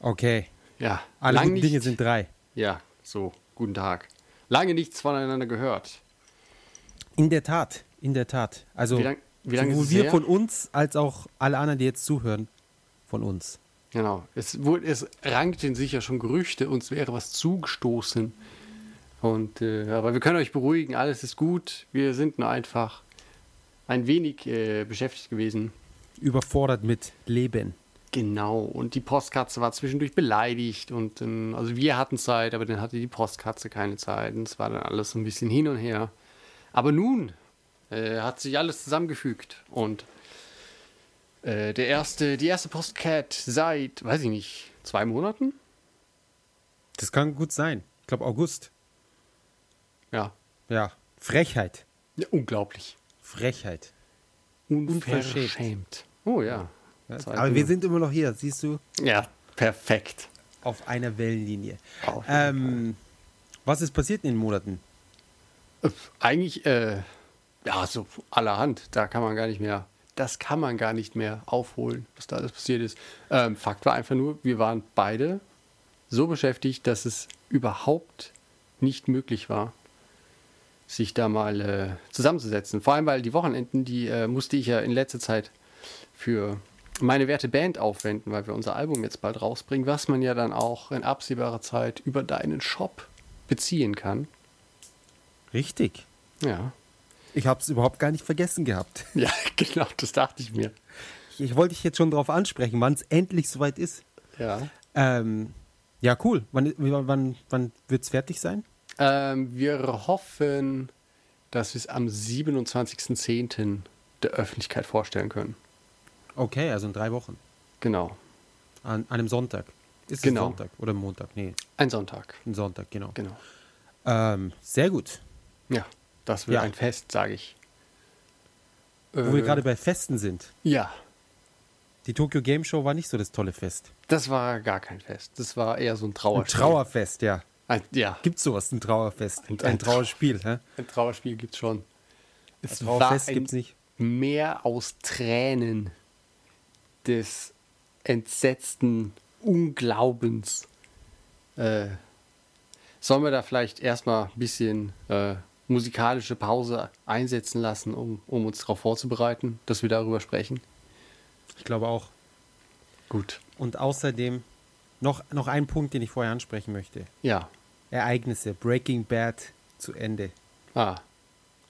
Okay. Ja, Alle lang guten Dinge sind drei. Ja, so, guten Tag. Lange nichts voneinander gehört. In der Tat, in der Tat. Also Wie lang- wie lange ist sowohl wir her? von uns als auch alle anderen, die jetzt zuhören, von uns. Genau. Es, wurde, es rankten sich ja schon Gerüchte, uns wäre was zugestoßen. Und, äh, aber wir können euch beruhigen, alles ist gut. Wir sind nur einfach ein wenig äh, beschäftigt gewesen. Überfordert mit Leben. Genau. Und die Postkatze war zwischendurch beleidigt. Und ähm, also wir hatten Zeit, aber dann hatte die Postkatze keine Zeit. Und es war dann alles so ein bisschen hin und her. Aber nun äh, hat sich alles zusammengefügt. Und äh, der erste, die erste Postcat seit, weiß ich nicht, zwei Monaten? Das kann gut sein. Ich glaube August. Ja. Ja. Frechheit. ja unglaublich. Frechheit. Unverschämt. Oh ja. Zeit Aber wir sind immer noch hier, siehst du, Ja, perfekt. auf einer Wellenlinie. Auf Ähm, was ist passiert in den Monaten? Äh, Eigentlich, äh, ja, so allerhand. Da kann man gar nicht mehr, das kann man gar nicht mehr aufholen, was da alles passiert ist. Ähm, Fakt war einfach nur, wir waren beide so beschäftigt, dass es überhaupt nicht möglich war, sich da mal äh, zusammenzusetzen. Vor allem, weil die Wochenenden, die äh, musste ich ja in letzter Zeit für meine werte Band aufwenden, weil wir unser Album jetzt bald rausbringen, was man ja dann auch in absehbarer Zeit über deinen Shop beziehen kann. Richtig. Ja. Ich habe es überhaupt gar nicht vergessen gehabt. Ja, genau, das dachte ich mir. Ich, ich wollte dich jetzt schon darauf ansprechen, wann es endlich soweit ist. Ja. Ähm, ja, cool. Wann, wann, wann wird es fertig sein? Ähm, wir hoffen, dass wir es am 27.10. der Öffentlichkeit vorstellen können. Okay, also in drei Wochen. Genau. An, an einem Sonntag. Ist Genau. es Sonntag oder Montag? Nee, Ein Sonntag. ein Sonntag, genau. Genau. Ähm, sehr gut. Ja, das wird Ja. ein Fest, sage ich. Wo Äh, wir gerade bei Festen sind. Ja, Die Tokyo Game Show war nicht so das tolle Fest. das war gar kein Fest. Das war eher so ein Ein Trauerspiel. Trauerfest, ja. Ein, ja, Gibt's sowas, ein Trauerfest? Ein- Ein, ein Trau- Trauerspiel, hä? ein Trauerspiel gibt es schon. Es Ein Trauerfest ein gibt's nicht. Meer aus Tränen des entsetzten Unglaubens. Äh, sollen wir da vielleicht erstmal ein bisschen äh, musikalische Pause einsetzen lassen, um, um uns darauf vorzubereiten, dass wir darüber sprechen? Ich glaube auch. Gut. Und außerdem noch, noch ein Punkt, den ich vorher ansprechen möchte. Ja. Ereignisse. Breaking Bad zu Ende. Ah.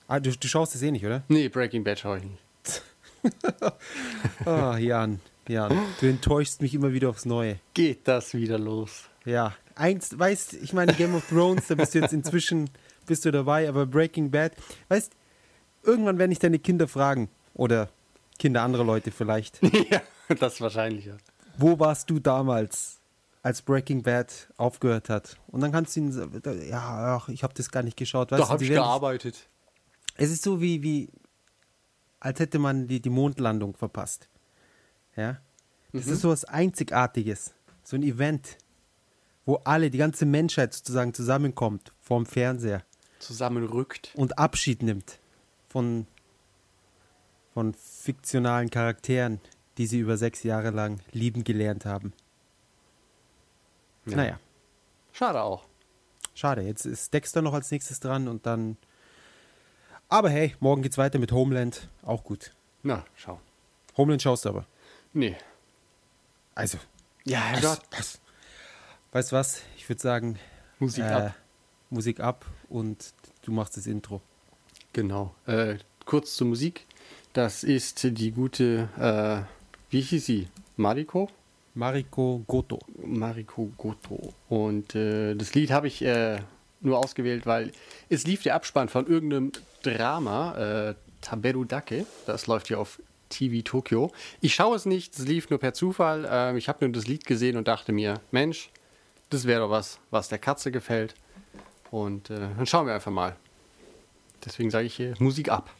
Ah, du, du schaust es eh nicht, oder? Nee, Breaking Bad schaue ich nicht. Ah, Jan, Jan, du enttäuschst mich immer wieder aufs Neue. Geht das wieder los? Ja, eins, weißt, ich meine Game of Thrones, da bist du jetzt inzwischen, bist du dabei, aber Breaking Bad, weißt, irgendwann werden dich deine Kinder fragen, oder Kinder anderer Leute vielleicht, ja, das wahrscheinlich, ja. wo warst du damals, als Breaking Bad aufgehört hat? Und dann kannst du ihnen sagen, ja, ach, ich habe das gar nicht geschaut. Weißt Da du, habe ich gearbeitet. Es ist so wie, wie als hätte man die, die Mondlandung verpasst. Ja? Das ist so was Einzigartiges. So ein Event, wo alle, die ganze Menschheit sozusagen zusammenkommt vorm Fernseher Zusammenrückt. und Abschied nimmt von, von fiktionalen Charakteren, die sie über sechs Jahre lang lieben gelernt haben. Ja. Naja, Schade auch. schade. Jetzt ist Dexter noch als nächstes dran und dann. Aber hey, morgen geht's weiter mit Homeland. Auch gut. Na, schau. Homeland schaust du aber. Nee. Also, Ja, Herrgott. was? Weißt du was? Ich würde sagen, Musik äh, ab. Musik ab und du machst das Intro. Genau. Äh, kurz zur Musik. Das ist die gute, äh, wie hieß sie? Mariko? Mariko Goto. Mariko Goto. Und äh, das Lied habe ich äh, nur ausgewählt, weil es lief der Abspann von irgendeinem Drama, äh, Taberu Dake. Das läuft hier auf TV Tokyo. Ich schaue es nicht, es lief nur per Zufall. Ähm, ich habe nur das Lied gesehen und dachte mir, Mensch, das wäre doch was, was der Katze gefällt. Und äh, dann schauen wir einfach mal. Deswegen sage ich hier Musik ab.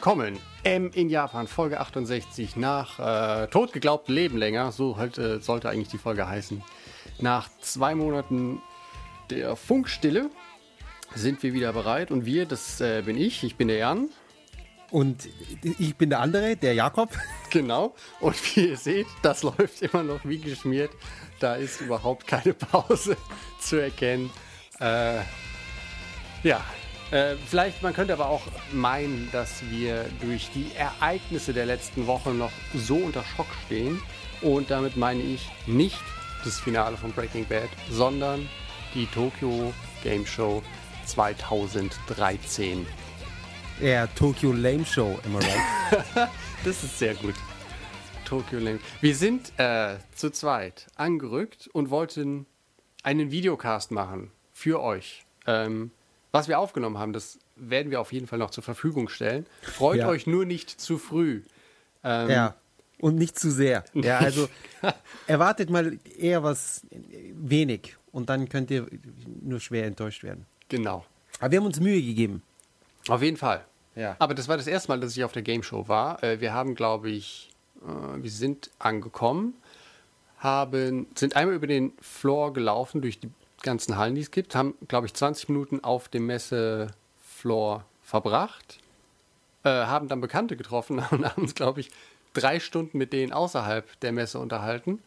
Willkommen M in Japan, Folge 68. Nach äh, Tod geglaubt, Leben länger. So halt, äh, sollte eigentlich die Folge heißen. Nach zwei Monaten der Funkstille sind wir wieder bereit. Und wir, das äh, bin ich, ich bin der Jan. Und ich bin der andere, der Jakob. Genau. Und wie ihr seht, das läuft immer noch wie geschmiert. Da ist überhaupt keine Pause zu erkennen. Äh, ja, äh, vielleicht, man könnte aber auch meinen, dass wir durch die Ereignisse der letzten Woche noch so unter Schock stehen. Und damit meine ich nicht das Finale von Breaking Bad, sondern die Tokyo Game Show 2013. Ja, Tokyo Lame Show, am I right? Das ist sehr gut. Tokyo Lame. Wir sind äh, zu zweit angerückt und wollten einen Videocast machen für euch. Ähm, was wir aufgenommen haben, das werden wir auf jeden Fall noch zur Verfügung stellen. Freut Ja. euch nur nicht zu früh. Ähm, ja. Und nicht zu sehr. Ja, also erwartet mal eher was wenig und dann könnt ihr nur schwer enttäuscht werden. Genau. Aber wir haben uns Mühe gegeben. Auf jeden Fall. Ja. Aber das war das erste Mal, dass ich auf der Game Show war. Äh, Wir haben, glaube ich, äh, wir sind angekommen, haben, sind einmal über den Floor gelaufen durch die ganzen Hallen, die es gibt, haben, glaube ich, 20 Minuten auf dem Messefloor verbracht, äh, haben dann Bekannte getroffen und haben uns, glaube ich, drei Stunden mit denen außerhalb der Messe unterhalten,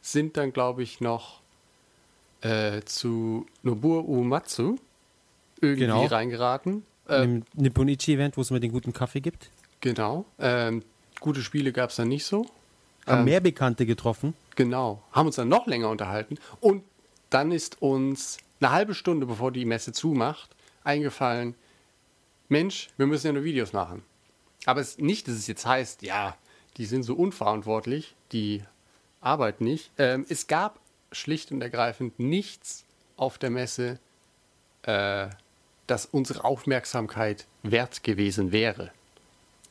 sind dann, glaube ich, noch äh, zu Nobuo Uematsu irgendwie Genau. reingeraten. Äh, Im Nipponichi-Event, wo es mir den guten Kaffee gibt. Genau. Ähm, gute Spiele gab es dann nicht so. Haben Ähm, mehr Bekannte getroffen. Genau. Haben uns dann noch länger unterhalten. Und dann ist uns eine halbe Stunde, bevor die Messe zumacht, eingefallen, Mensch, wir müssen ja nur Videos machen. Aber es nicht, dass es jetzt heißt, ja, die sind so unverantwortlich, die arbeiten nicht. Ähm, es gab schlicht und ergreifend nichts auf der Messe, äh, das unsere Aufmerksamkeit wert gewesen wäre.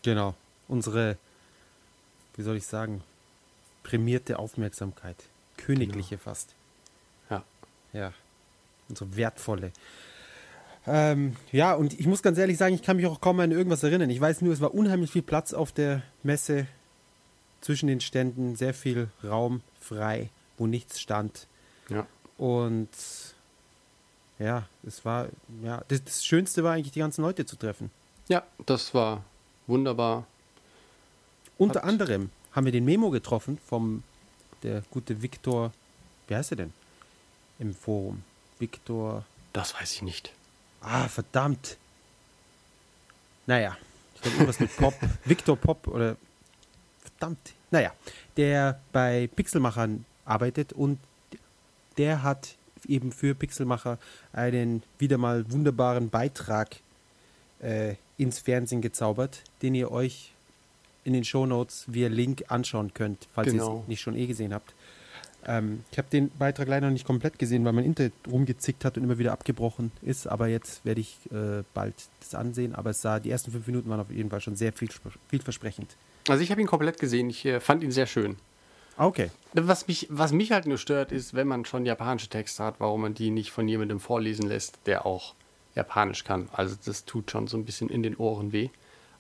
Genau. Unsere, wie soll ich sagen, prämierte Aufmerksamkeit. Königliche fast. Ja. Unsere wertvolle. Ähm, ja, und ich muss ganz ehrlich sagen, ich kann mich auch kaum an irgendwas erinnern. Ich weiß nur, es war unheimlich viel Platz auf der Messe zwischen den Ständen, sehr viel Raum frei, wo nichts stand. Ja. Und ja, es war, ja, das, das Schönste war eigentlich, die ganzen Leute zu treffen. Ja, das war wunderbar. Unter Hat- anderem haben wir den Memo getroffen vom der gute Viktor, wie heißt er denn? Im Forum. Viktor, Das weiß ich nicht. ah, verdammt. Naja, ich glaube irgendwas mit Pop. Viktor Pop oder, verdammt. Naja, der bei Pixelmachern arbeitet und der hat eben für Pixelmacher einen wieder mal wunderbaren Beitrag äh, ins Fernsehen gezaubert, den ihr euch in den Shownotes via Link anschauen könnt, falls ihr Genau. es nicht schon eh gesehen habt. Ähm, ich habe den Beitrag leider noch nicht komplett gesehen, weil mein Internet rumgezickt hat und immer wieder abgebrochen ist. Aber jetzt werde ich äh, bald das ansehen. Aber es sah, die ersten fünf Minuten waren auf jeden Fall schon sehr viel, vielversprechend. Also ich habe ihn komplett gesehen. Ich äh, fand ihn sehr schön. Ah, Okay. Was mich, was mich halt nur stört, ist, wenn man schon japanische Texte hat, warum man die nicht von jemandem vorlesen lässt, der auch Japanisch kann. Also das tut schon so ein bisschen in den Ohren weh.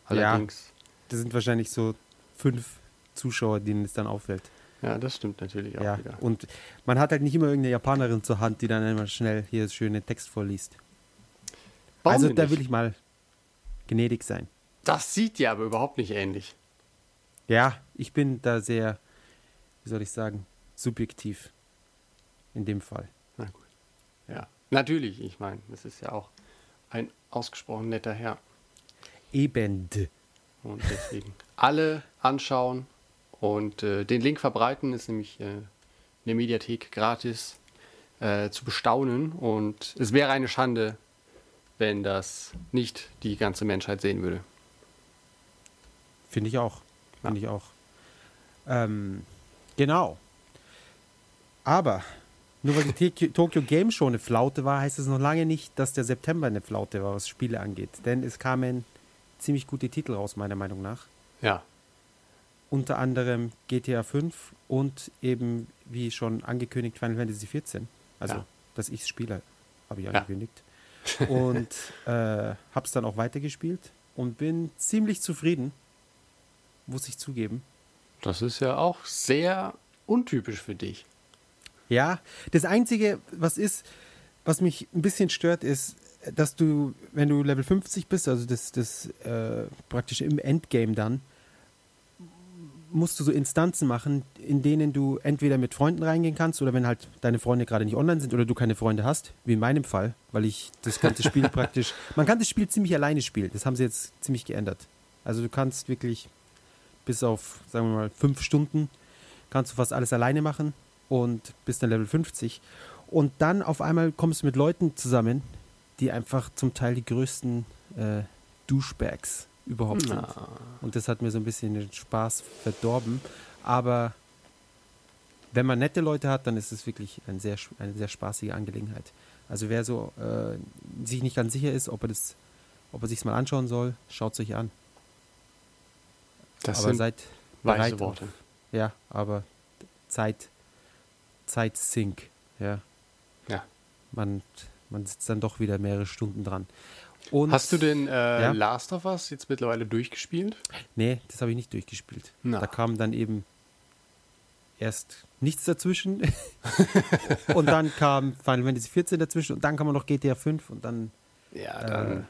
Allerdings, Das sind wahrscheinlich so fünf Zuschauer, denen es dann auffällt. Ja, das stimmt natürlich auch Ja. wieder. Und man hat halt nicht immer irgendeine Japanerin zur Hand, die dann immer schnell hier das schöne Text vorliest. Warum also da will ich mal gnädig sein. Das sieht ja aber überhaupt nicht ähnlich. Ja, ich bin da sehr, wie soll ich sagen, subjektiv in dem Fall. Na gut. Ja, natürlich. Ich meine, das ist ja auch ein ausgesprochen netter Herr. Eben. Und deswegen alle anschauen und äh, den Link verbreiten ist nämlich äh, in der Mediathek gratis äh, zu bestaunen. Und es wäre eine Schande, wenn das nicht die ganze Menschheit sehen würde. Finde ich auch. Ja. Finde ich auch. Ähm, genau. Aber nur weil die Tokyo- Tokyo Game Show eine Flaute war, heißt es noch lange nicht, dass der September eine Flaute war, was Spiele angeht. Denn es kamen ziemlich gute Titel raus, meiner Meinung nach. Ja, Unter anderem GTA 5 und eben, wie schon angekündigt, Final Fantasy 14. Also, Ja. dass ich es spiele, habe ich Ja. angekündigt. und äh, habe es dann auch weitergespielt. und bin ziemlich zufrieden, muss ich zugeben. Das ist ja auch sehr untypisch für dich. Ja, das Einzige, was ist, was mich ein bisschen stört, ist, dass du, wenn du Level 50 bist, also das, das äh, praktisch im Endgame dann, musst du so Instanzen machen, in denen du entweder mit Freunden reingehen kannst oder wenn halt deine Freunde gerade nicht online sind oder du keine Freunde hast, wie in meinem Fall, weil ich das ganze Spiel praktisch, man kann das Spiel ziemlich alleine spielen, das haben sie jetzt ziemlich geändert. Also du kannst wirklich bis auf, sagen wir mal, fünf Stunden, kannst du fast alles alleine machen und bist dann Level 50 und dann auf einmal kommst du mit Leuten zusammen, die einfach zum Teil die größten äh, Douchebags überhaupt sind. Na. Und das hat mir so ein bisschen den Spaß verdorben. Aber wenn man nette Leute hat, dann ist es wirklich ein sehr, eine sehr spaßige Angelegenheit. Also wer so äh, sich nicht ganz sicher ist, ob er das, ob er sich mal anschauen soll, schaut es euch an. Das aber sind seid bereit. Worte. Auf, ja, aber Zeit, Zeit sink. Ja, Ja. man, man sitzt dann doch wieder mehrere Stunden dran. Und, Hast du den äh, Ja. Last of Us jetzt mittlerweile durchgespielt? Nee, das habe ich nicht durchgespielt. Na. Da kam dann eben erst nichts dazwischen. und dann kam Final Fantasy 14 dazwischen und dann kam noch GTA 5 und dann Ja, äh,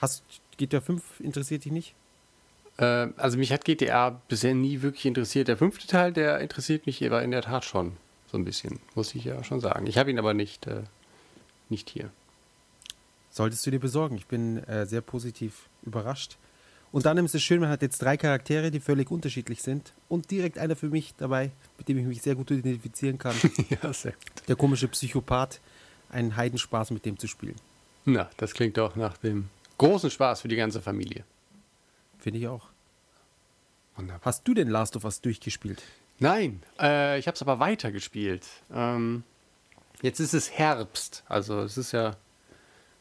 hast GTA 5 interessiert dich nicht? Äh, also mich hat GTA bisher nie wirklich interessiert. Der fünfte Teil, der interessiert mich aber in der Tat schon so ein bisschen, muss ich ja schon sagen. Ich habe ihn aber nicht, äh, nicht hier. Solltest du dir besorgen. Ich bin äh, sehr positiv überrascht. Und dann ist es schön, man hat jetzt drei Charaktere, die völlig unterschiedlich sind. Und direkt einer für mich dabei, mit dem ich mich sehr gut identifizieren kann. ja, sehr gut. Der komische Psychopath. Ein Heidenspaß, mit dem zu spielen. Na, das klingt doch nach dem großen Spaß für die ganze Familie. Finde ich auch. Wunderbar. Hast du denn Last of Us durchgespielt? Nein, äh, ich habe es aber weitergespielt. Ähm, jetzt ist es Herbst, also es ist ja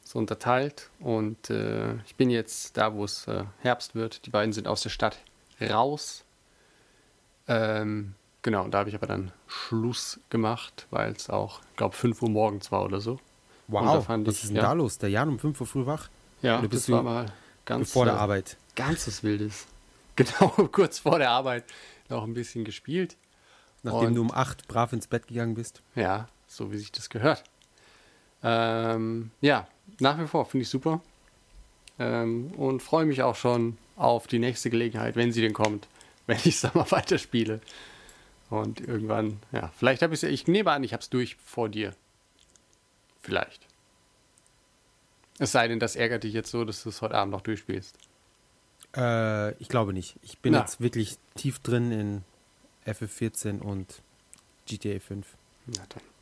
so unterteilt und äh, ich bin jetzt da, wo es äh, Herbst wird. Die beiden sind aus der Stadt raus. Ähm, genau, und da habe ich aber dann Schluss gemacht, weil es auch, glaube 5 Uhr morgens war oder so. Fand was ich- ist denn ja. da los? Der Jan um 5 Uhr früh wach? Ja, Oder bist das war mal ganz vor der äh, Arbeit. Ganzes Wildes. Genau, kurz vor der Arbeit noch ein bisschen gespielt. Nachdem Und- du um 8 brav ins Bett gegangen bist. Ja, so wie sich das gehört. Ähm, ja, nach wie vor finde ich super. Ähm, und freue mich auch schon auf die nächste Gelegenheit, wenn sie denn kommt, wenn ich es dann mal weiterspiele. Und irgendwann, ja, vielleicht habe ich es, ich nehme an, ich habe es durch vor dir. Vielleicht. Es sei denn, das ärgert dich jetzt so, dass du es heute Abend noch durchspielst. Äh, ich glaube nicht. Ich bin Na. jetzt wirklich tief drin in FF14 und GTA 5. Na dann.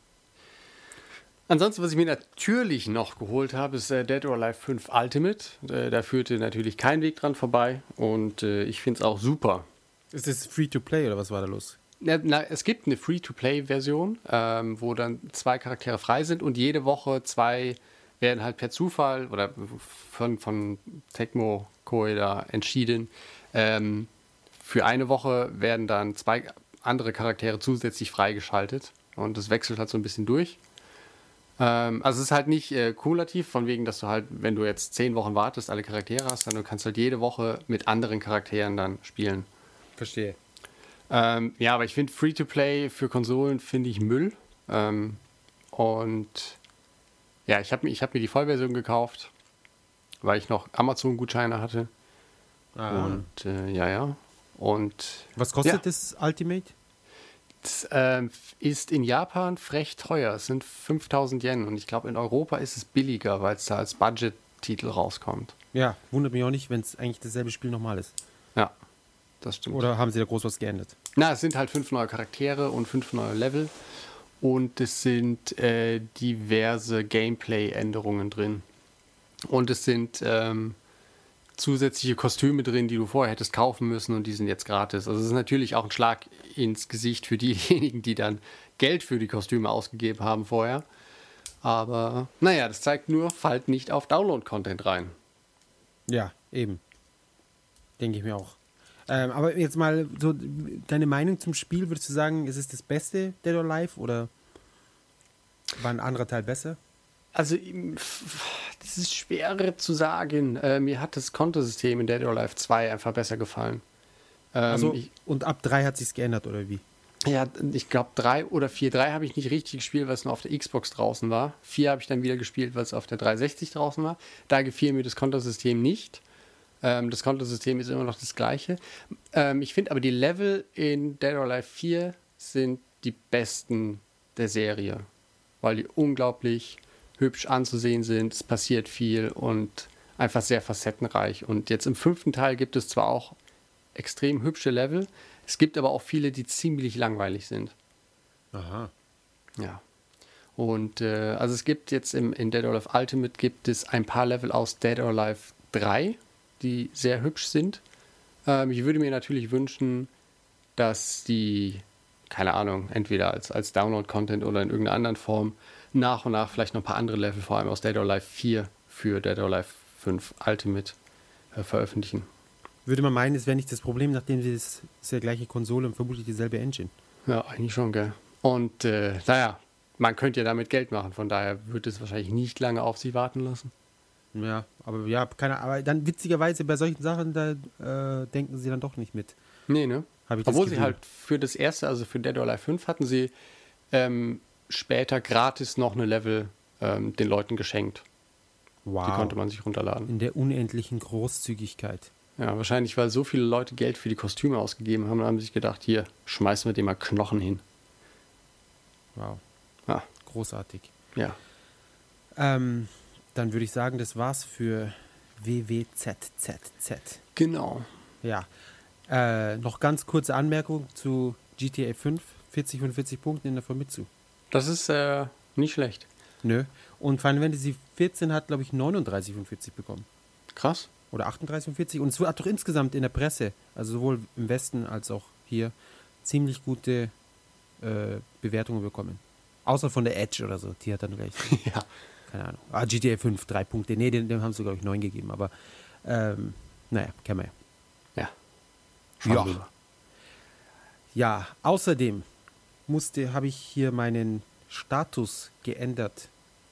Ansonsten, was ich mir natürlich noch geholt habe, ist äh, Dead or Alive 5 Ultimate. Äh, da führte natürlich kein Weg dran vorbei und äh, ich finde es auch super. Ist das Free-to-Play oder was war da los? Na, na, es gibt eine Free-to-Play-Version, ähm, wo dann zwei Charaktere frei sind und jede Woche zwei werden halt per Zufall oder von, von Tecmo Koei da entschieden. Ähm, für eine Woche werden dann zwei andere Charaktere zusätzlich freigeschaltet und das wechselt halt so ein bisschen durch. Ähm, also es ist halt nicht äh, kumulativ, von wegen, dass du halt, wenn du jetzt zehn Wochen wartest, alle Charaktere hast, dann du kannst halt jede Woche mit anderen Charakteren dann spielen. Verstehe. Ähm, ja, aber ich finde Free-to-Play für Konsolen finde ich Müll. Ähm, und ja, ich habe hab mir die Vollversion gekauft, weil ich noch Amazon-Gutscheine hatte. Und äh, ja, ja. Und was kostet Ja. das Ultimate? Ähm, ist in Japan frech teuer. Es sind 5000 Yen. Und ich glaube, in Europa ist es billiger, weil es da als Budget-Titel rauskommt. Ja, wundert mich auch nicht, wenn es eigentlich dasselbe Spiel nochmal ist. Ja, das stimmt. Oder haben sie da groß was geändert? Na, es sind halt fünf neue Charaktere und fünf neue Level. Und es sind äh, diverse Gameplay-Änderungen drin. Und es sind ähm, zusätzliche Kostüme drin, die du vorher hättest kaufen müssen und die sind jetzt gratis. Also es ist natürlich auch ein Schlag ins Gesicht für diejenigen, die dann Geld für die Kostüme ausgegeben haben vorher. Aber naja, das zeigt nur, fallt nicht auf Download-Content rein. Ja, eben. Denke ich mir auch. Ähm, aber jetzt mal so deine Meinung zum Spiel, würdest du sagen, ist es das beste Dead or Alive oder war ein anderer Teil besser? Also das ist schwerer zu sagen. Äh, mir hat das Kontosystem in Dead or Alive 2 einfach besser gefallen. Ähm, Also, ich, und ab drei hat sich's geändert, oder wie? ja, ich glaube, drei oder vier. Drei habe ich nicht richtig gespielt, weil es nur auf der Xbox draußen war. Vier habe ich dann wieder gespielt, weil es auf der 360 draußen war. Da gefiel mir das Kontosystem nicht. Ähm, das Kontosystem ist immer noch das gleiche. Ähm, ich finde aber die Level in Dead or Alive 4 sind die besten der Serie, weil die unglaublich hübsch anzusehen sind. Es passiert viel und einfach sehr facettenreich. Und jetzt im fünften Teil gibt es zwar auch extrem hübsche Level, es gibt aber auch viele, die ziemlich langweilig sind. Aha. Ja. Und äh, also es gibt jetzt im, in Dead or Alive Ultimate gibt es ein paar Level aus Dead or Alive 3, die sehr hübsch sind. Ähm, ich würde mir natürlich wünschen, dass die, keine Ahnung, entweder als, als Download-Content oder in irgendeiner anderen Form nach und nach vielleicht noch ein paar andere Level, vor allem aus Dead or Alive 4 für Dead or Alive 5 Ultimate äh, veröffentlichen. Würde man meinen, es wäre nicht das Problem, nachdem sie das ist ja gleiche Konsole und vermutlich dieselbe Engine. Ja, eigentlich schon, gell. Und äh, naja, man könnte ja damit Geld machen, von daher wird es wahrscheinlich nicht lange auf sich warten lassen. Ja, aber ja, keine Aber dann witzigerweise bei solchen Sachen, da äh, denken sie dann doch nicht mit. Nee, ne? Hab ich das Obwohl sie halt für das erste, also für Dead or Alive 5, hatten sie ähm, später gratis noch eine Level ähm, den Leuten geschenkt. Wow. Die konnte man sich runterladen. In der unendlichen Großzügigkeit. Ja, wahrscheinlich, weil so viele Leute Geld für die Kostüme ausgegeben haben, haben sich gedacht, hier, schmeißen wir dem mal Knochen hin. Wow. Ah, Großartig. ja. Ähm, dann würde ich sagen, das war's für WWZZZ. Genau. Ja. Äh, noch ganz kurze Anmerkung zu GTA 5. 40 von 40 Punkten in der Famitsu. Das ist äh, nicht schlecht. Nö. Und Final Fantasy 14 hat, glaube ich, 39 von 40 bekommen. Krass. Oder 38 von 40. Und es hat doch insgesamt in der Presse, also sowohl im Westen als auch hier, ziemlich gute äh, Bewertungen bekommen. Außer von der Edge oder so. Die hat dann gleich, ja. keine Ahnung. Ah, GTA 5, drei Punkte. Nee, dem, dem haben sie, glaube ich, neun gegeben. Aber, ähm, naja, kennen wir ja. Ja. Ja. Schauen. Ja, außerdem musste, habe ich hier meinen Status geändert.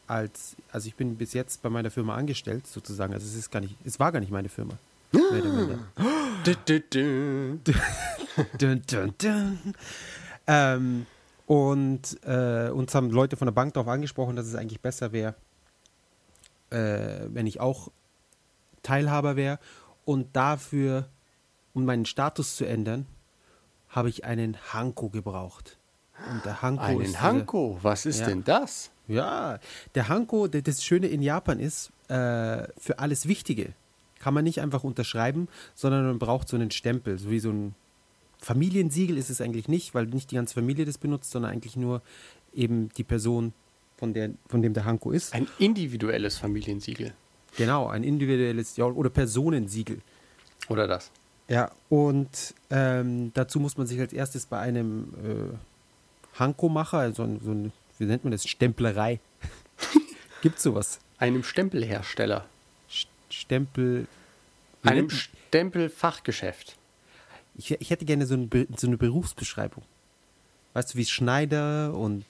Als, also ich bin bis jetzt bei meiner Firma angestellt, sozusagen. Also es ist gar nicht, es war gar nicht meine Firma. Dun. Ähm, und äh, uns haben Leute von der Bank darauf angesprochen, dass es eigentlich besser wäre, äh, wenn ich auch Teilhaber wäre. Und dafür, um meinen Status zu ändern, habe ich einen Hanko gebraucht. Und der Hanko ist Einen dieser- Hanko, was ist Ja. denn das? Ja, der Hanko, das Schöne in Japan ist, äh, für alles Wichtige kann man nicht einfach unterschreiben, sondern man braucht so einen Stempel, so wie so ein Familiensiegel ist es eigentlich nicht, weil nicht die ganze Familie das benutzt, sondern eigentlich nur eben die Person, von, der, von dem der Hanko ist. Ein individuelles Familiensiegel. Genau, ein individuelles ja, oder Personensiegel. Oder das? Ja, und ähm, dazu muss man sich als erstes bei einem äh, Hanko-Macher, also ein- so ein, wie nennt man das, Stemplerei, gibt sowas. Einem Stempelhersteller. St- Stempel. Einem Stempelfachgeschäft. ich, ich hätte gerne so, ein, Be- so eine Berufsbeschreibung. Weißt du, wie Schneider und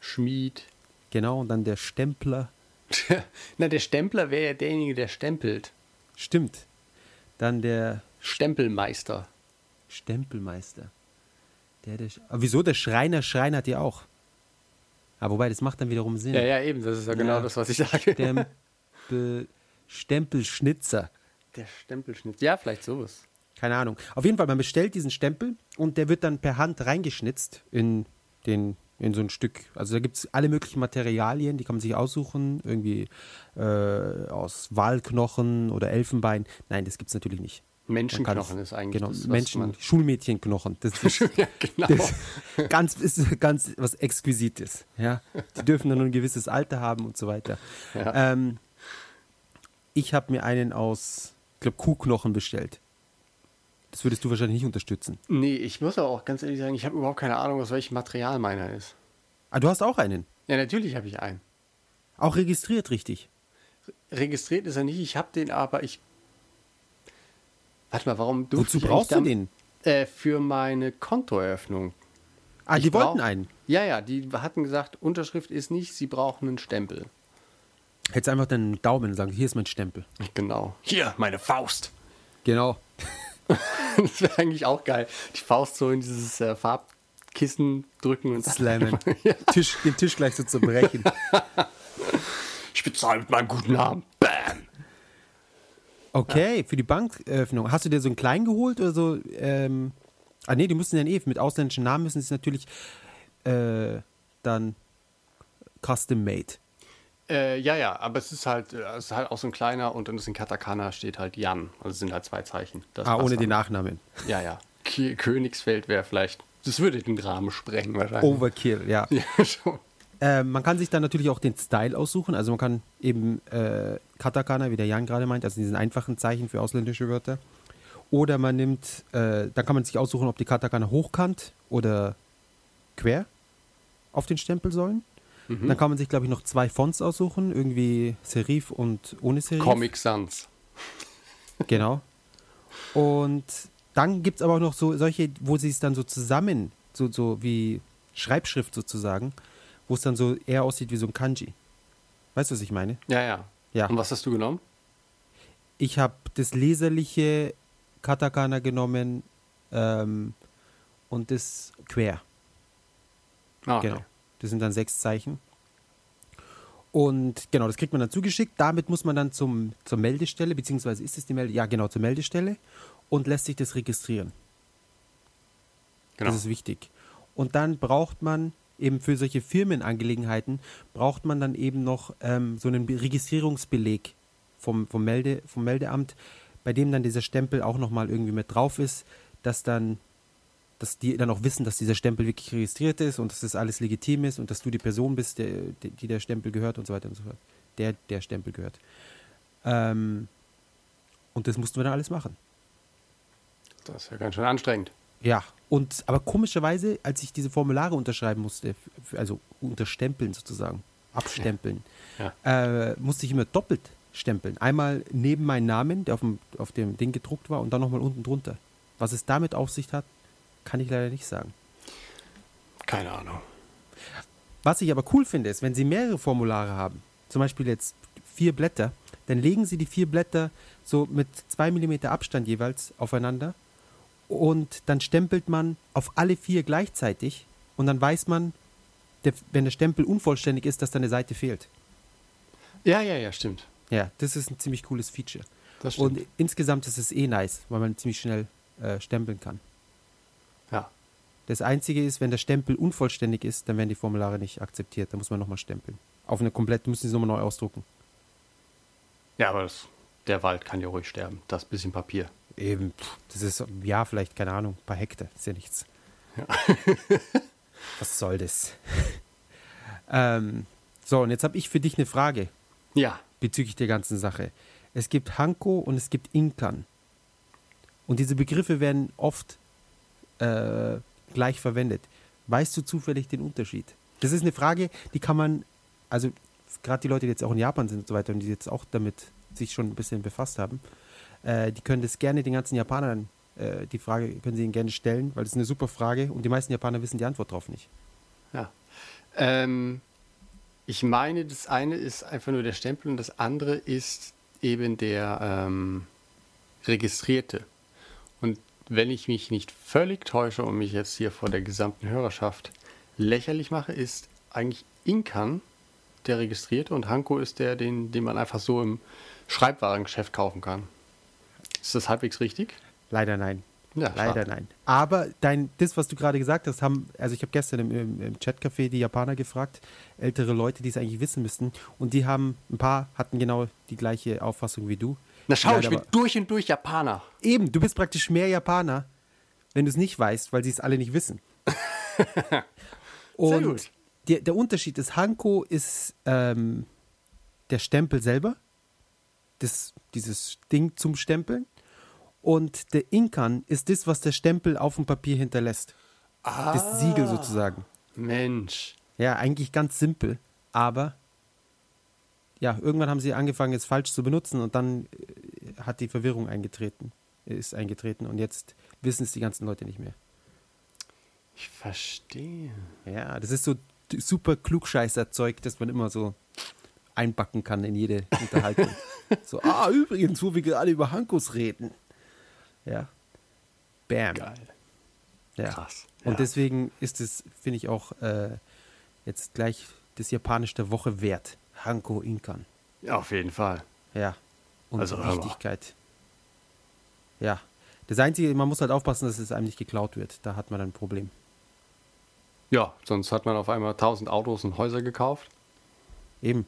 Schmied. genau, und dann der Stempler. Na, der Stempler wäre ja derjenige, der stempelt. Stimmt. Dann der Stempelmeister. Stempelmeister. Der, der, Sch- aber wieso? Der Schreiner schreinert ja auch. Aber wobei, das macht dann wiederum Sinn. Ja, ja, eben, das ist ja genau Ja. das, was ich sage. Stempel, Stempelschnitzer. der Stempelschnitt. Ja, vielleicht sowas. Keine Ahnung. Auf jeden Fall, man bestellt diesen Stempel und der wird dann per Hand reingeschnitzt in, den, in so ein Stück. Also da gibt es alle möglichen Materialien, die kann man sich aussuchen. Irgendwie äh, aus Walknochen oder Elfenbein. Nein, das gibt es natürlich nicht. Menschenknochen ist eigentlich Genau, das, Menschen. Schulmädchenknochen. Das ist ja, genau. das ganz, ist ganz was Exquisites. Ja? Die dürfen dann nur ein gewisses Alter haben und so weiter. Ja. Ähm, ich habe mir einen aus, ich glaube, Kuhknochen bestellt. Das würdest du wahrscheinlich nicht unterstützen. Nee, ich muss aber auch ganz ehrlich sagen, ich habe überhaupt keine Ahnung, aus welchem Material meiner ist. Ah, du hast auch einen. Ja, natürlich habe ich einen. Auch registriert richtig. Registriert ist er nicht, ich habe den aber, ich... Warte mal, warum durfte Wozu ich brauchst du den? Äh, für meine Kontoeröffnung. Ah, Ich die wollten einen. Ja, ja, die hatten gesagt, Unterschrift ist nicht, sie brauchen einen Stempel. Hättest einfach deinen Daumen und sagen, hier ist mein Stempel. Genau. Hier, meine Faust. Genau. Das wäre eigentlich auch geil. Die Faust so in dieses äh, Farbkissen drücken und Slammen. Tisch, den Tisch gleich so zu brechen. Ich bezahle mit meinem guten Namen. Bam. Okay, für die Banköffnung. Hast du dir so einen kleinen geholt oder so? Ähm, ah nee, die müssen dann eh, mit ausländischen Namen müssen sie natürlich äh, dann custom made. Äh, ja, ja, aber es ist halt, äh, es ist halt auch so ein kleiner und dann ist in Katakana steht halt Jan. Also es sind halt zwei Zeichen. Das Ah, ohne dann. den Nachnamen. Ja, ja. K Königsfeld wäre vielleicht, das würde den Rahmen sprengen wahrscheinlich. Overkill, ja. Ja, schon. Äh, man kann sich dann natürlich auch den Style aussuchen. Also man kann eben äh, Katakana, wie der Jan gerade meint, also diesen einfachen Zeichen für ausländische Wörter. Oder man nimmt, äh, da kann man sich aussuchen, ob die Katakana hochkant oder quer auf den Stempel sollen. Dann kann man sich, glaube ich, noch zwei Fonts aussuchen, irgendwie Serif und ohne Serif. Comic Sans. Genau. Und dann gibt es aber auch noch so solche, wo sie es dann so zusammen, so, so wie Schreibschrift sozusagen, wo es dann so eher aussieht wie so ein Kanji. Weißt du, was ich meine? Ja, ja. Ja. Und was hast du genommen? Ich habe das leserliche Katakana genommen ähm, und das quer. Ah, okay. Genau. Das sind dann sechs Zeichen. Und genau, das kriegt man dann zugeschickt. Damit muss man dann zum, zur Meldestelle, beziehungsweise ist es die Meldestelle? Ja, genau, zur Meldestelle und lässt sich das registrieren. Genau. Das ist wichtig. Und dann braucht man eben für solche Firmenangelegenheiten, braucht man dann eben noch ähm, so einen Be- Registrierungsbeleg vom, vom, Melde, vom Meldeamt, bei dem dann dieser Stempel auch nochmal irgendwie mit drauf ist, dass dann, dass die dann auch wissen, dass dieser Stempel wirklich registriert ist und dass das alles legitim ist und dass du die Person bist, der, die, die der Stempel gehört und so weiter und so fort. Der, der Stempel gehört. Ähm, und das mussten wir dann alles machen. Das ist ja ganz schön anstrengend. Ja, und aber komischerweise, als ich diese Formulare unterschreiben musste, also unterstempeln sozusagen, abstempeln, Ja. äh, musste ich immer doppelt stempeln. Einmal neben meinen Namen, der auf dem, auf dem Ding gedruckt war, und dann nochmal unten drunter. Was es damit auf sich hat, kann ich leider nicht sagen. Keine Ahnung. Was ich aber cool finde, ist, wenn Sie mehrere Formulare haben, zum Beispiel jetzt vier Blätter, dann legen Sie die vier Blätter so mit zwei Millimeter Abstand jeweils aufeinander und dann stempelt man auf alle vier gleichzeitig und dann weiß man, der, wenn der Stempel unvollständig ist, dass dann eine Seite fehlt. Ja, ja, ja, stimmt. Ja, das ist ein ziemlich cooles Feature. Das stimmt. Und insgesamt ist es eh nice, weil man ziemlich schnell äh, stempeln kann. ja. Das Einzige ist, wenn der Stempel unvollständig ist, dann werden die Formulare nicht akzeptiert. Da muss man nochmal stempeln. Auf eine komplett, müssen sie nochmal neu ausdrucken. Ja, aber das, der Wald kann ja ruhig sterben. Das bisschen Papier. Eben, das ist, ja, vielleicht, keine Ahnung, ein paar Hektar, ist ja nichts. Was soll das? ähm, so, und jetzt habe ich für dich eine Frage Ja. bezüglich der ganzen Sache. Es gibt Hanko und es gibt Inkan. Und diese Begriffe werden oft äh, gleich verwendet. Weißt du zufällig den Unterschied? Das ist eine Frage, die kann man, also gerade die Leute, die jetzt auch in Japan sind und so weiter und die jetzt auch damit sich schon ein bisschen befasst haben, äh, die können das gerne den ganzen Japanern, äh, die Frage können sie ihnen gerne stellen, weil das ist eine super Frage und die meisten Japaner wissen die Antwort drauf nicht. Ja. Ähm, ich meine, das eine ist einfach nur der Stempel und das andere ist eben der ähm, Registrierte. Und wenn ich mich nicht völlig täusche und mich jetzt hier vor der gesamten Hörerschaft lächerlich mache, ist eigentlich Inkan der Registrierte und Hanko ist der, den, den man einfach so im Schreibwarengeschäft kaufen kann. Ist das halbwegs richtig? Leider nein. Ja, Leider schade. nein. Aber dein, das, was du gerade gesagt hast, haben, also ich habe gestern im, im, im Chatcafé die Japaner gefragt, ältere Leute, die es eigentlich wissen müssten, und die haben, ein paar hatten genau die gleiche Auffassung wie du. Na schau, Die ich bin aber- durch und durch Japaner. Eben, du bist praktisch mehr Japaner, wenn du es nicht weißt, weil sie es alle nicht wissen. und gut. Der, der Unterschied ist, Hanko ist ähm, der Stempel selber, das, dieses Ding zum Stempeln. Und der Inkan ist das, was der Stempel auf dem Papier hinterlässt. Das Siegel sozusagen. Mensch. Ja, eigentlich ganz simpel, aber ja, irgendwann haben sie angefangen, es falsch zu benutzen und dann äh, hat die Verwirrung eingetreten, ist eingetreten und jetzt wissen es die ganzen Leute nicht mehr. Ich verstehe. Ja, das ist so super Klugscheißerzeug, das man immer so einbacken kann in jede Unterhaltung. so, ah, übrigens, wo wir gerade über Hankos reden. Ja. Bam. Geil. Ja. Krass. Und Ja. deswegen ist es, finde ich, auch äh, jetzt gleich das Japanisch der Woche wert. Hanko Inkan. Ja, auf jeden Fall. Ja. Und Also. Wichtigkeit. Ja. Das Einzige, man muss halt aufpassen, dass es einem nicht geklaut wird. Da hat man ein Problem. Ja, sonst hat man auf einmal 1000 Autos und Häuser gekauft. Eben.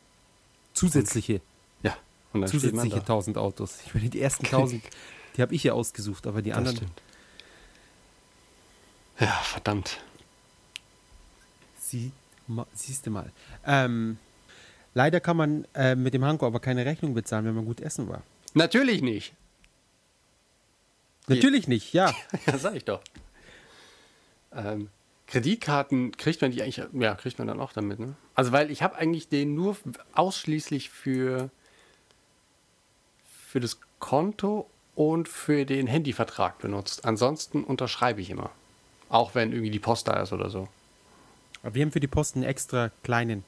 Zusätzliche, Ja, und dann zusätzliche da. 1000 Autos. Ich meine, die ersten 1000, die habe ich ja ausgesucht, aber die Das anderen, stimmt. Ja, verdammt. sie, ma, siehst du mal. Ähm, leider kann man äh, mit dem Hanko aber keine Rechnung bezahlen, wenn man gut essen war. Natürlich nicht. Natürlich nicht, ja. Ja, sag ich doch. Ähm, Kreditkarten kriegt man die eigentlich, ja, kriegt man dann auch damit, ne? Also, weil ich habe eigentlich den nur ausschließlich für, für das Konto und für den Handyvertrag benutzt. Ansonsten unterschreibe ich immer. Auch wenn irgendwie die Post da ist oder so. Aber wir haben für die Posten extra kleinen.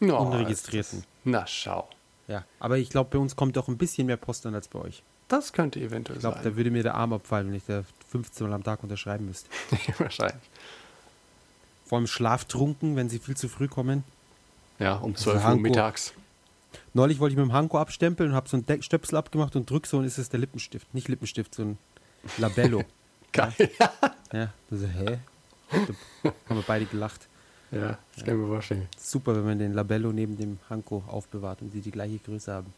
Ja, Unregistrierten. Na, schau. Ja. Aber ich glaube, bei uns kommt doch ein bisschen mehr Post an als bei euch. Das könnte eventuell Ich glaube, sein. da würde mir der Arm abfallen, wenn ich da 15 Mal am Tag unterschreiben müsste. Wahrscheinlich. Vor allem schlaftrunken, wenn sie viel zu früh kommen. Ja, um 12 Uhr Hanko. mittags. Neulich wollte ich mit dem Hanko abstempeln und habe so einen De Stöpsel abgemacht und drück so und ist es der Lippenstift. Nicht Lippenstift, so ein Labello. Geil. ja. So, hä? Da haben wir beide gelacht. Ja, das kann ich mir vorstellen. Super, wenn man den Labello neben dem Hanko aufbewahrt und sie die gleiche Größe haben.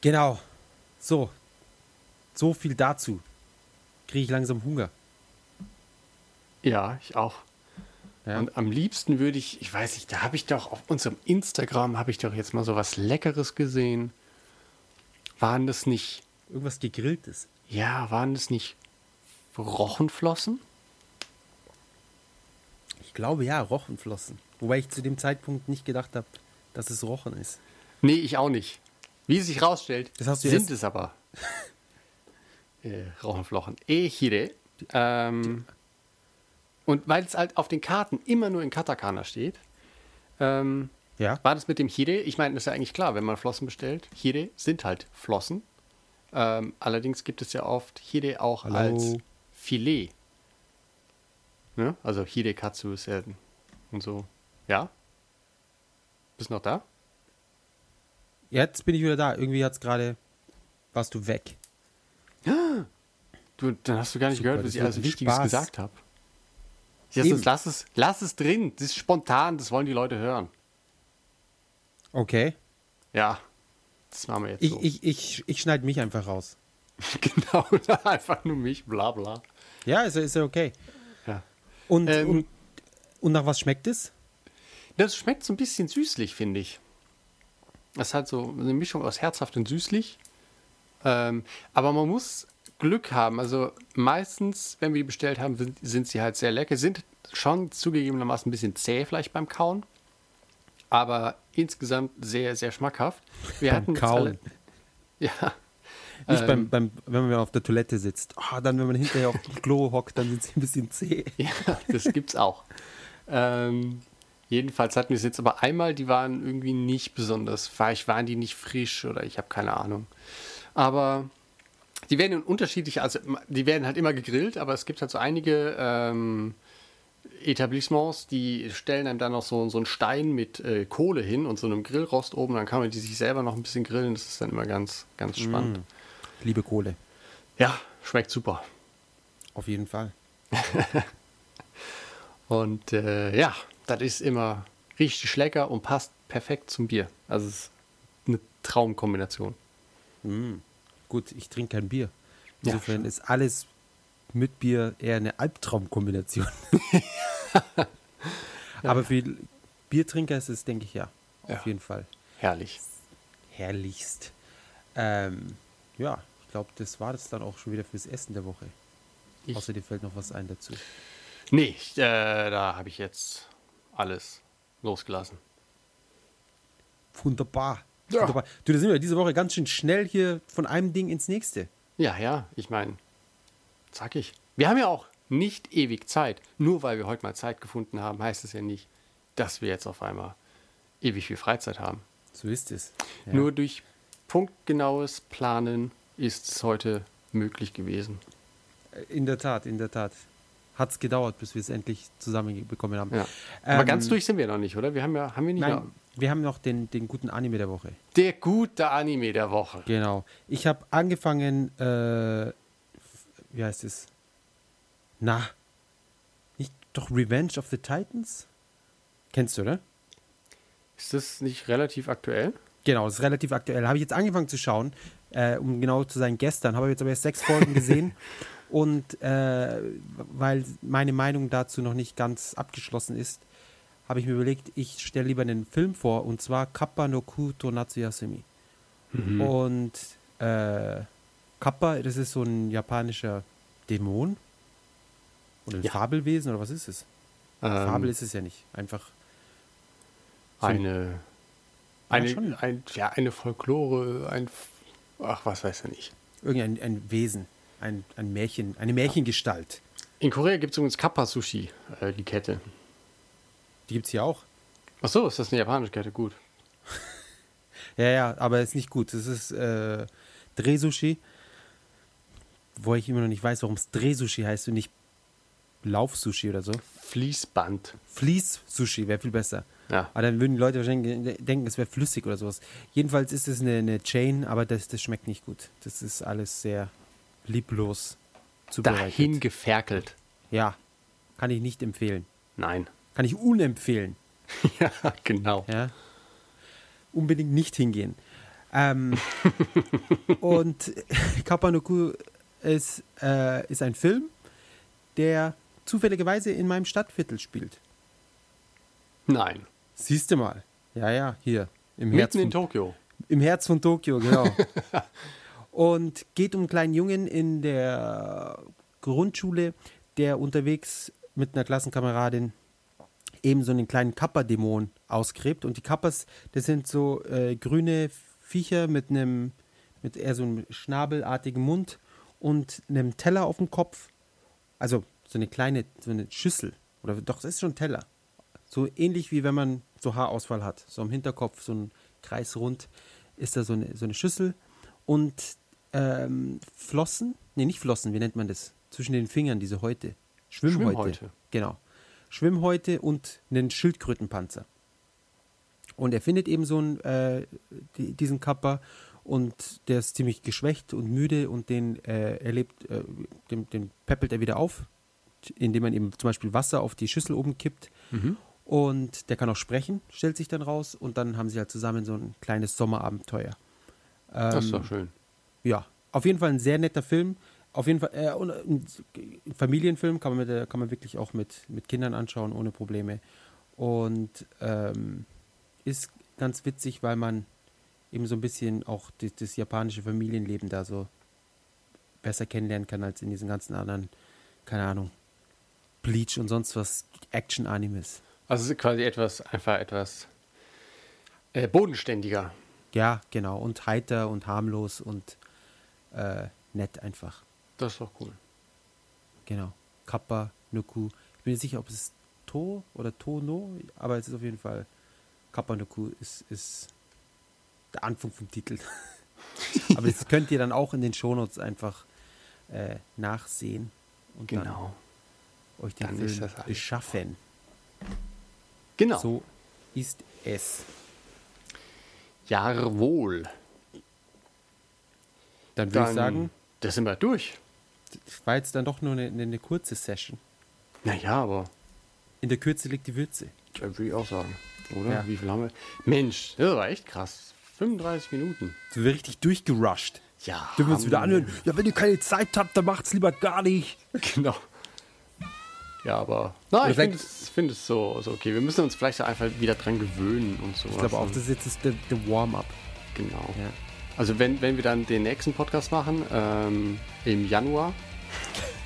Genau. So. So viel dazu. Kriege ich langsam Hunger. Ja, ich auch. Ja. Und am liebsten würde ich, ich weiß nicht, da habe ich doch auf unserem Instagram, habe ich doch jetzt mal so was Leckeres gesehen. Waren das nicht, Irgendwas gegrilltes. ja, waren das nicht Rochenflossen? Ich glaube ja, Rochenflossen. Wobei ich zu dem Zeitpunkt nicht gedacht habe, dass es Rochen ist. Nee, ich auch nicht. Wie es sich rausstellt, sind es aber. äh, Rochenflochen. Ehire. Ähm, und weil es halt auf den Karten immer nur in Katakana steht, ähm, Ja. war das mit dem Hire? Ich meine, das ist ja eigentlich klar, wenn man Flossen bestellt. Hire sind halt Flossen. Ähm, allerdings gibt es ja oft Hire auch Hallo? als Filet. Ne? Also Hire Katsu ist ja und so. Ja? Bist noch da? Jetzt bin ich wieder da. Irgendwie hat's gerade. Warst du weg? Du, dann hast du gar nicht Super, gehört, was ich alles Wichtiges Spaß. gesagt habe. Jesus, lass es, lass es drin. Das ist spontan, das wollen die Leute hören. Okay. Ja, das machen wir jetzt Ich, so. ich, ich, ich schneide mich einfach raus. genau, einfach nur mich, bla bla. Ja, ist, ja- ist ja okay. Ja. Und, Ähm, und, und nach was schmeckt es? Das schmeckt so ein bisschen süßlich, finde ich. Das ist halt so eine Mischung aus herzhaft und süßlich. Ähm, aber man muss Glück haben. Also meistens, wenn wir die bestellt haben, sind, sind sie halt sehr lecker. Sind schon zugegebenermaßen ein bisschen zäh vielleicht beim Kauen. Aber insgesamt sehr, sehr schmackhaft. Wir Beim hatten Kauen. Alle, ja. Nicht ähm, beim, beim, wenn man auf der Toilette sitzt. Ah, dann, wenn man hinterher auf dem Klo hockt, dann sind sie ein bisschen zäh. Ja, das gibt's auch. ähm, jedenfalls hatten wir es jetzt aber einmal, die waren irgendwie nicht besonders. Vielleicht waren die nicht frisch oder ich habe keine Ahnung. Aber die werden in unterschiedliche, also die werden halt immer gegrillt, aber es gibt halt so einige ähm, Etablissements, die stellen einem dann noch so, so einen Stein mit äh, Kohle hin und so einem Grillrost oben, dann kann man die sich selber noch ein bisschen grillen. Das ist dann immer ganz, ganz spannend. Liebe Kohle. Ja, schmeckt super. Auf jeden Fall. Und äh, ja, das ist immer richtig lecker und passt perfekt zum Bier. Also es ist eine Traumkombination. Gut, ich trinke kein Bier. Ja, Insofern ist alles mit Bier eher eine Albtraumkombination. Aber für Biertrinker ist es, denke ich, ja. Auf Ja. jeden Fall. Herrlich. Herrlichst. Ähm, ja, ich glaube, das war das dann auch schon wieder fürs Essen der Woche. Ich- Außer dir fällt noch was ein dazu. Nee, äh, da habe ich jetzt alles losgelassen. Wunderbar. Ja. Du, da sind wir diese Woche ganz schön schnell hier von einem Ding ins nächste. Ja, ja, ich meine, sag ich. Wir haben ja auch nicht ewig Zeit. Nur weil wir heute mal Zeit gefunden haben, heißt es ja nicht, dass wir jetzt auf einmal ewig viel Freizeit haben. So ist es. Ja. Nur durch punktgenaues Planen ist es heute möglich gewesen. in der Tat, in der Tat. Hat es gedauert, bis wir es endlich zusammenbekommen haben. Ja. Aber Ähm, ganz durch sind wir noch nicht, oder? Wir haben ja, haben wir nicht Nein, noch- wir haben noch den, den guten Anime der Woche. Der gute Anime der Woche. Genau. Ich habe angefangen, äh, wie heißt es? Na, nicht doch Revenge of the Titans? Kennst du, oder? Ist das nicht relativ aktuell? Genau, das ist relativ aktuell. Habe ich jetzt angefangen zu schauen, äh, um genau zu sein, gestern. Habe jetzt aber erst sechs Folgen gesehen. Und äh, weil meine Meinung dazu noch nicht ganz abgeschlossen ist, habe ich mir überlegt, ich stelle lieber einen Film vor, und zwar Kappa no Kuto Natsuyasumi. Und äh, Kappa, das ist so ein japanischer Dämon. Oder ein Ja. Fabelwesen, oder was ist es? Ähm, Fabel ist es ja nicht. Einfach so ein- eine, eine, ein, ja, eine Folklore, ein, ach, was weiß er nicht. irgendein ein Wesen. Ein, ein Märchen, eine Märchengestalt. In Korea gibt es übrigens Kappa Sushi, äh, die Kette. Die gibt es hier auch. Ach so, ist das eine japanische Kette? Gut. Ja, ja, aber ist nicht gut. Das ist äh, Drehsushi. Wo ich immer noch nicht weiß, warum es Drehsushi heißt und nicht Laufsushi oder so. Fließband. Fließ-Sushi wäre viel besser. Ja. Aber dann würden die Leute wahrscheinlich denken, es wäre flüssig oder sowas. Jedenfalls ist es eine, eine Chain, aber das, das schmeckt nicht gut. Das ist alles sehr lieblos zubereitet. Dahin geferkelt. Ja, kann ich nicht empfehlen. Nein. Kann ich unempfehlen. ja, genau. Ja. Unbedingt nicht hingehen. Ähm, und Kapanoku ist, äh, ist ein Film, der zufälligerweise in meinem Stadtviertel spielt. Nein. Siehst du mal. Ja, ja, hier. Im Herz, Mitten in von, Tokio. Im Herz von Tokio, genau. und geht um einen kleinen Jungen in der Grundschule, der unterwegs mit einer Klassenkameradin eben so einen kleinen Kappa-Dämon ausgräbt. Und die Kappas, das sind so äh, grüne Viecher mit einem, mit eher so einem schnabelartigen Mund und einem Teller auf dem Kopf. Also so eine kleine, so eine Schüssel. Oder doch, es ist schon Teller. So ähnlich wie wenn man so Haarausfall hat. So am Hinterkopf, so ein Kreis rund, ist da so eine, so eine Schüssel. Und ähm, Flossen, nee, nicht Flossen, wie nennt man das? Zwischen den Fingern, diese Häute. Schwimmhäute. Schwimmhäute. Genau. Schwimmhäute und einen Schildkrötenpanzer. Und er findet eben so einen, äh, die, diesen Kappa und der ist ziemlich geschwächt und müde und den äh, er lebt, äh, den, den peppelt er wieder auf, indem man ihm zum Beispiel Wasser auf die Schüssel oben kippt. Und der kann auch sprechen, stellt sich dann raus. Und dann haben sie halt zusammen so ein kleines Sommerabenteuer. Das ist Ähm, doch schön. Ja, auf jeden Fall ein sehr netter Film. Auf jeden Fall äh, und ein Familienfilm kann man, mit, der- kann man wirklich auch mit, mit Kindern anschauen, ohne Probleme. Und ähm, ist ganz witzig, weil man eben so ein bisschen auch das, das japanische Familienleben da so besser kennenlernen kann als in diesen ganzen anderen, keine Ahnung, Bleach und sonst was Action-Animes. Also quasi etwas, einfach etwas äh, bodenständiger. Ja, genau. Und heiter und harmlos und äh, nett einfach. Das ist doch cool. Genau. Kappa, Nuku. Ich bin nicht sicher, ob es To oder Tono, aber es ist auf jeden Fall Kappa Nuku ist, ist der Anfang vom Titel. aber das könnt ihr dann auch in den Shownotes einfach äh, nachsehen und Genau. dann euch den Dann Film beschaffen. Genau. So ist es. Jawohl. Dann würde ich sagen, Da sind wir durch. das war jetzt dann doch nur eine, eine, kurze Session. Naja, aber In der Kürze liegt die Würze. da würde ich auch sagen. Oder? Ja. Wie viel haben wir? Mensch, das war echt krass. 35 Minuten. So richtig durchgerusht. Ja. Dürfen wir uns wieder anhören? Ja, wenn ihr keine Zeit habt, dann macht's lieber gar nicht. Genau. Ja, aber. Oder ich finde es, so, so okay. Wir müssen uns vielleicht einfach wieder dran gewöhnen und so. Ich glaube auch, das ist jetzt das- der, der Warm-up. Genau. Ja. Also wenn, wenn wir dann den nächsten Podcast machen, ähm, im Januar,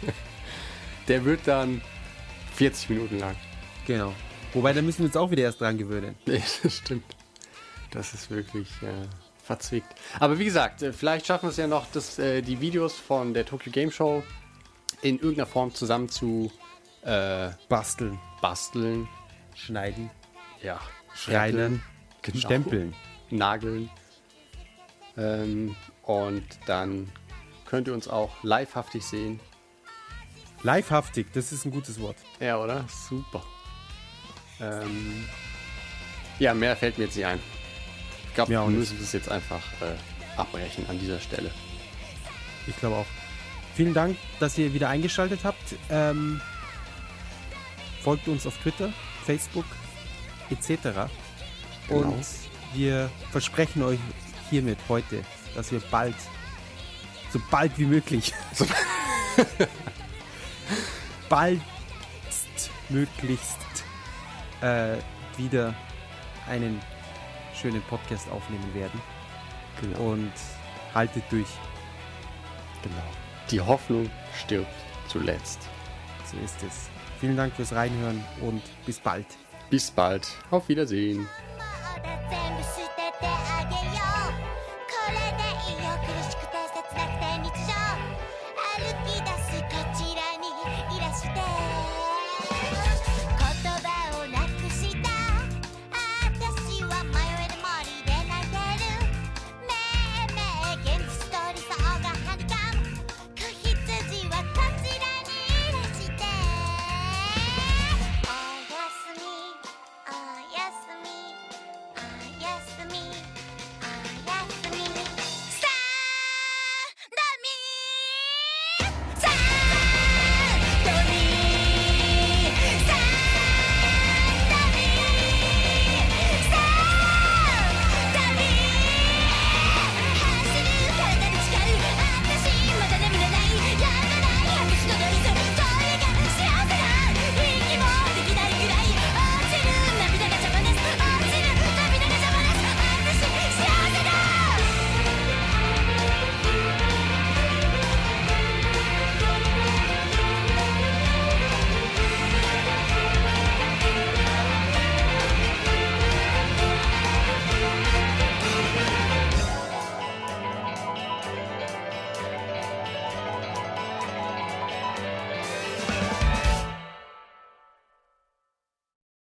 der wird dann 40 Minuten lang. Genau. Wobei, da müssen wir uns auch wieder erst dran gewöhnen. Nee, das stimmt. Das ist wirklich äh, verzwickt. Aber wie gesagt, äh, vielleicht schaffen wir es ja noch, dass, äh, die Videos von der Tokyo Game Show in irgendeiner Form zusammen zu äh, Basteln, basteln. schneiden, Ja. reinern. Genau. Stempeln. nageln. Ähm, und dann könnt ihr uns auch livehaftig sehen. Livehaftig, das ist ein gutes Wort. Ja, oder? Super. Ähm, ja, mehr fällt mir jetzt nicht ein. Ich glaube, wir müssen das jetzt einfach äh, abbrechen an dieser Stelle. Ich glaube auch. Vielen Dank, dass ihr wieder eingeschaltet habt. Ähm, folgt uns auf Twitter, Facebook etc. Und Genau. wir versprechen euch hiermit heute, dass wir bald, so bald wie möglich, baldmöglichst äh, wieder einen schönen Podcast aufnehmen werden. Genau. Und haltet durch. genau. Die Hoffnung stirbt zuletzt. So ist es. Vielen Dank fürs Reinhören und bis bald. Bis bald. Auf Wiedersehen.